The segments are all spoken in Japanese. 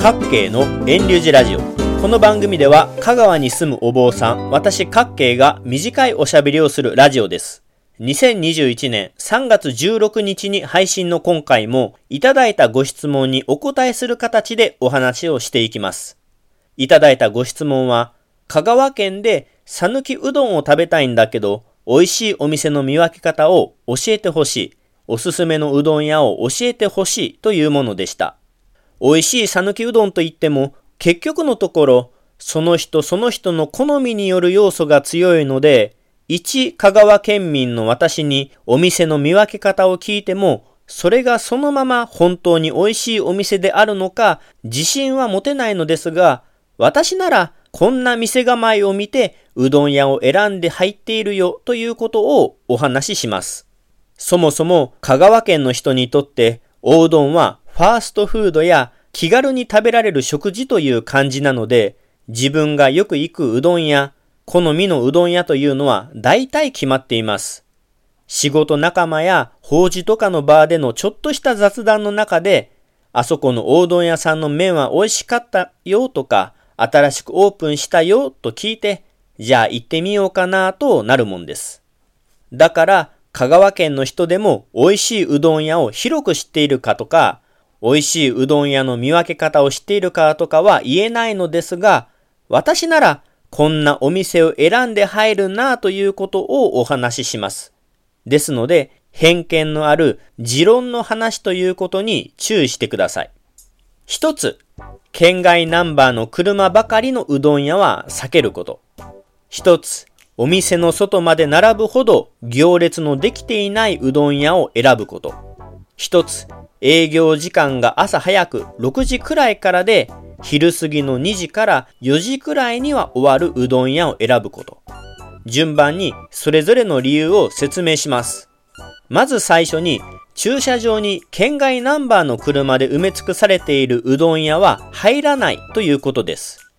各系の遠流寺ラジオ。この番組では香川に住むお坊さん私各系が短いおしゃべりをするラジオです。2021年3月16日に配信の今回もいただいたご質問にお答えする形でお話をしていきます。いただいたご質問は香川県で讃岐うどんを食べたいんだけど美味しいお店の見分け方を教えてほしい。おすすめのうどん屋を教えてほしいというものでした。美味しい讃岐うどんといっても、結局のところ、その人その人の好みによる要素が強いので、一香川県民の私にお店の見分け方を聞いても、それがそのまま本当に美味しいお店であるのか自信は持てないのですが、私ならこんな店構えを見てうどん屋を選んで入っているよということをお話しします。そもそも香川県の人にとっておうどんはファーストフードや気軽に食べられる食事という感じなので、自分がよく行くうどん屋、好みのうどん屋というのは大体決まっています。仕事仲間や法事とかのバーでのちょっとした雑談の中で、あそこのおうどん屋さんの麺は美味しかったよとか、新しくオープンしたよと聞いて、じゃあ行ってみようかなとなるもんです。だから、香川県の人でも美味しいうどん屋を広く知っているかとか、美味しいうどん屋の見分け方を知っているかとかは言えないのですが、私ならこんなお店を選んで入るなということをお話しします。ですので、偏見のある持論の話ということに注意してください。一つ、県外ナンバーの車ばかりのうどん屋は避けること。一つ、お店の外まで並ぶほど行列のできていないうどん屋を選ぶこと。一つ、営業時間が朝早く6時くらいからで、昼過ぎの2時から4時くらいには終わるうどん屋を選ぶこと。順番にそれぞれの理由を説明します。まず最初に、駐車場に県外ナンバーの車で埋め尽くされているうどん屋は入らないということです。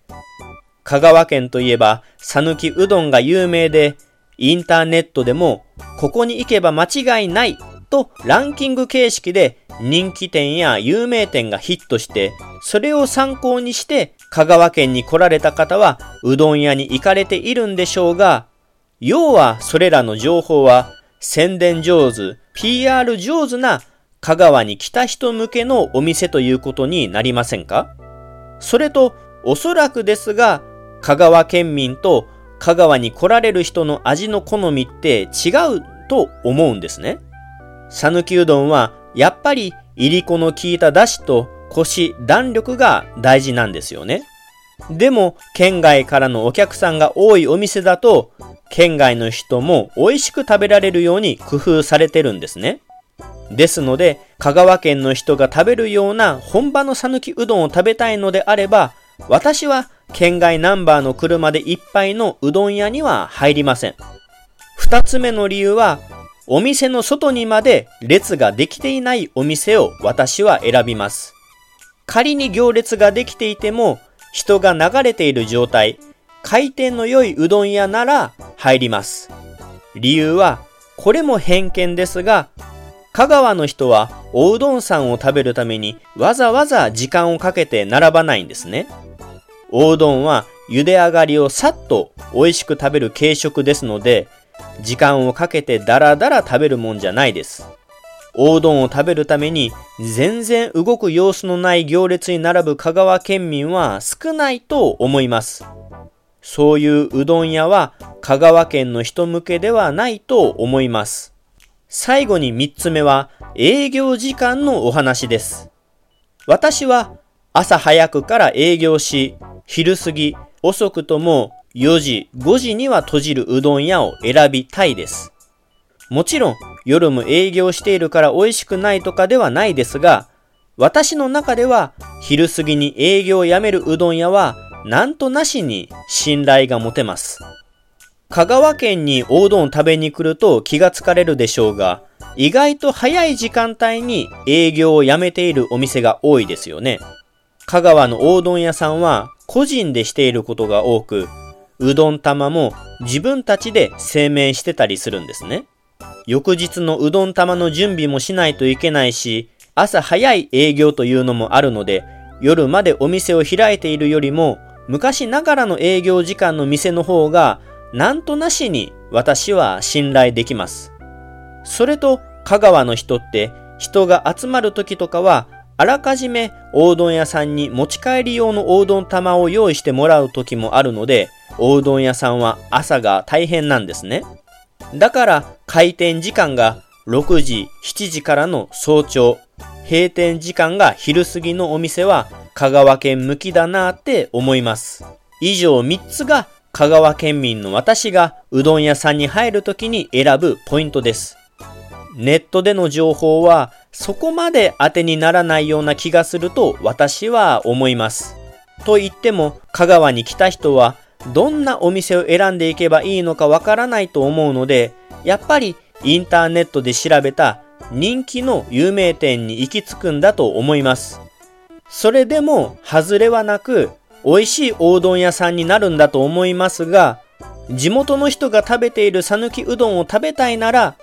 香川県といえば、讃岐うどんが有名で、インターネットでも、ここに行けば間違いないとランキング形式で人気店や有名店がヒットして、それを参考にして香川県に来られた方はうどん屋に行かれているんでしょうが、要はそれらの情報は宣伝上手、PR 上手な香川に来た人向けのお店ということになりませんか？それとおそらくですが香川県民と香川に来られる人の味の好みって違うと思うんですね。讃岐うどんはやっぱりいりこの効いた出汁とコシ、弾力が大事なんですよね。でも、県外からのお客さんが多いお店だと、県外の人も美味しく食べられるように工夫されてるんですね。ですので、香川県の人が食べるような本場の讃岐うどんを食べたいのであれば、私は県外ナンバーの車でいっぱいのうどん屋には入りません。二つ目の理由は、お店の外にまで列ができていないお店を私は選びます。仮に行列ができていても、人が流れている状態、回転の良いうどん屋なら入ります。理由は、これも偏見ですが、香川の人はおうどんさんを食べるためにわざわざ時間をかけて並ばないんですね。おうどんは茹で上がりをさっと美味しく食べる軽食ですので、時間をかけてダラダラ食べるもんじゃないです。おうどんを食べるために全然動く様子のない行列に並ぶ香川県民は少ないと思います。そういううどん屋は香川県の人向けではないと思います。最後に三つ目は営業時間のお話です。私は朝早くから営業し、昼過ぎ、遅くとも4時、5時には閉じるうどん屋を選びたいです。もちろん夜も営業しているから美味しくないとかではないですが、私の中では昼過ぎに営業をやめるうどん屋はなんとなしに信頼が持てます。香川県におうどん食べに来ると気がつかれるでしょうが、意外と早い時間帯に営業をやめているお店が多いですよね。香川のおうどん屋さんは個人でしていることが多く、うどん玉も自分たちで製麺してたりするんですね。翌日のうどん玉の準備もしないといけないし、朝早い営業というのもあるので、夜までお店を開いているよりも、昔ながらの営業時間の店の方が、なんとなしに私は信頼できます。それと、香川の人って人が集まる時とかは、あらかじめおうどん屋さんに持ち帰り用のおうどん玉を用意してもらう時もあるので、おうどん屋さんは朝が大変なんですね。だから開店時間が6時、7時からの早朝、閉店時間が昼過ぎのお店は香川県向きだなって思います。以上3つが香川県民の私がうどん屋さんに入るときに選ぶポイントです。ネットでの情報はそこまで当てにならないような気がすると私は思います。と言っても香川に来た人はどんなお店を選んでいけばいいのかわからないと思うので、やっぱりインターネットで調べた人気の有名店に行き着くんだと思います。それでも外れはなく、美味しいおうどん屋さんになるんだと思いますが、地元の人が食べている讃岐うどんを食べたいなら、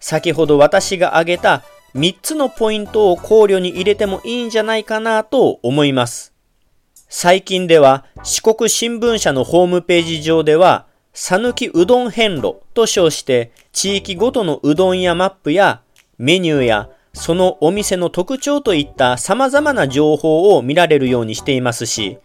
先ほど私が挙げた3つのポイントを考慮に入れてもいいんじゃないかなと思います。最近では四国新聞社のホームページ上では、讃岐うどん遍路と称して地域ごとのうどん屋マップやメニューやそのお店の特徴といった様々な情報を見られるようにしていますし、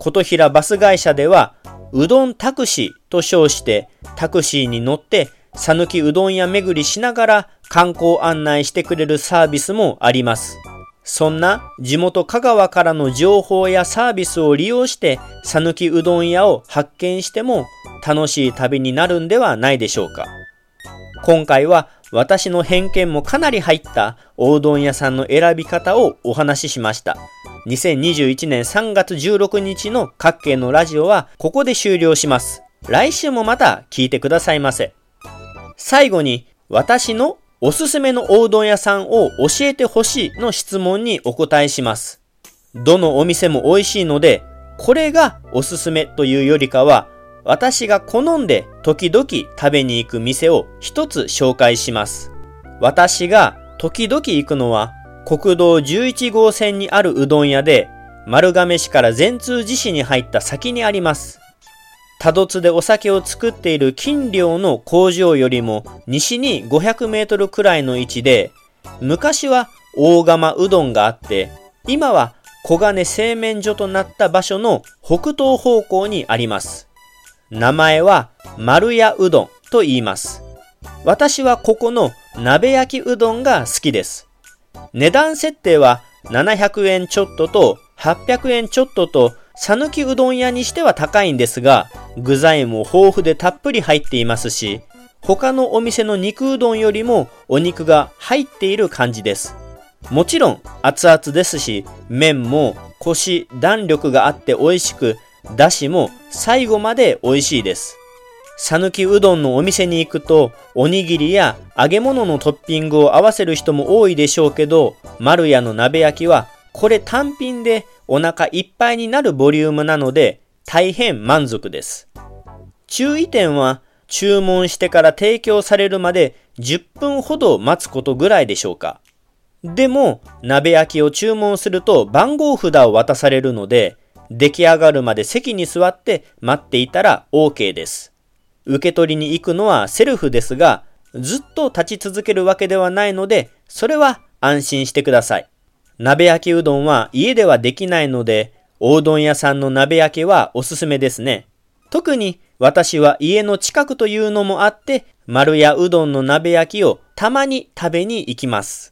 琴平バス会社ではうどんタクシーと称してタクシーに乗って讃岐うどん屋巡りしながら観光案内してくれるサービスもあります。そんな地元香川からの情報やサービスを利用して讃岐うどん屋を発見しても楽しい旅になるんではないでしょうか。今回は私の偏見もかなり入ったおうどん屋さんの選び方をお話ししました。2021年3月16日の各県のラジオはここで終了します。来週もまた聞いてくださいませ。最後に私のおすすめのおうどん屋さんを教えてほしいの質問にお答えします。どのお店も美味しいので、これがおすすめというよりかは、私が好んで時々食べに行く店を一つ紹介します。私が時々行くのは、国道11号線にあるうどん屋で、丸亀市から善通寺市に入った先にあります。多度津でお酒を作っている金陵の工場よりも西に500メートルくらいの位置で、昔は大釜うどんがあって、今は小金製麺所となった場所の北東方向にあります。名前は丸屋うどんと言います。私はここの鍋焼きうどんが好きです。値段設定は700円ちょっとと800円ちょっとと讃岐うどん屋にしては高いんですが、具材も豊富でたっぷり入っていますし、他のお店の肉うどんよりもお肉が入っている感じです。もちろん熱々ですし、麺もコシ、弾力があって美味しく、だしも最後まで美味しいです。讃岐うどんのお店に行くと、おにぎりや揚げ物のトッピングを合わせる人も多いでしょうけど、丸屋の鍋焼きはこれ単品でお腹いっぱいになるボリュームなので大変満足です。注意点は注文してから提供されるまで10分ほど待つことぐらいでしょうか。でも鍋焼きを注文すると番号札を渡されるので出来上がるまで席に座って待っていたら OK です。受け取りに行くのはセルフですがずっと立ち続けるわけではないのでそれは安心してください。鍋焼きうどんは家ではできないので、おうどん屋さんの鍋焼きはおすすめですね。特に私は家の近くというのもあって、丸屋うどんの鍋焼きをたまに食べに行きます。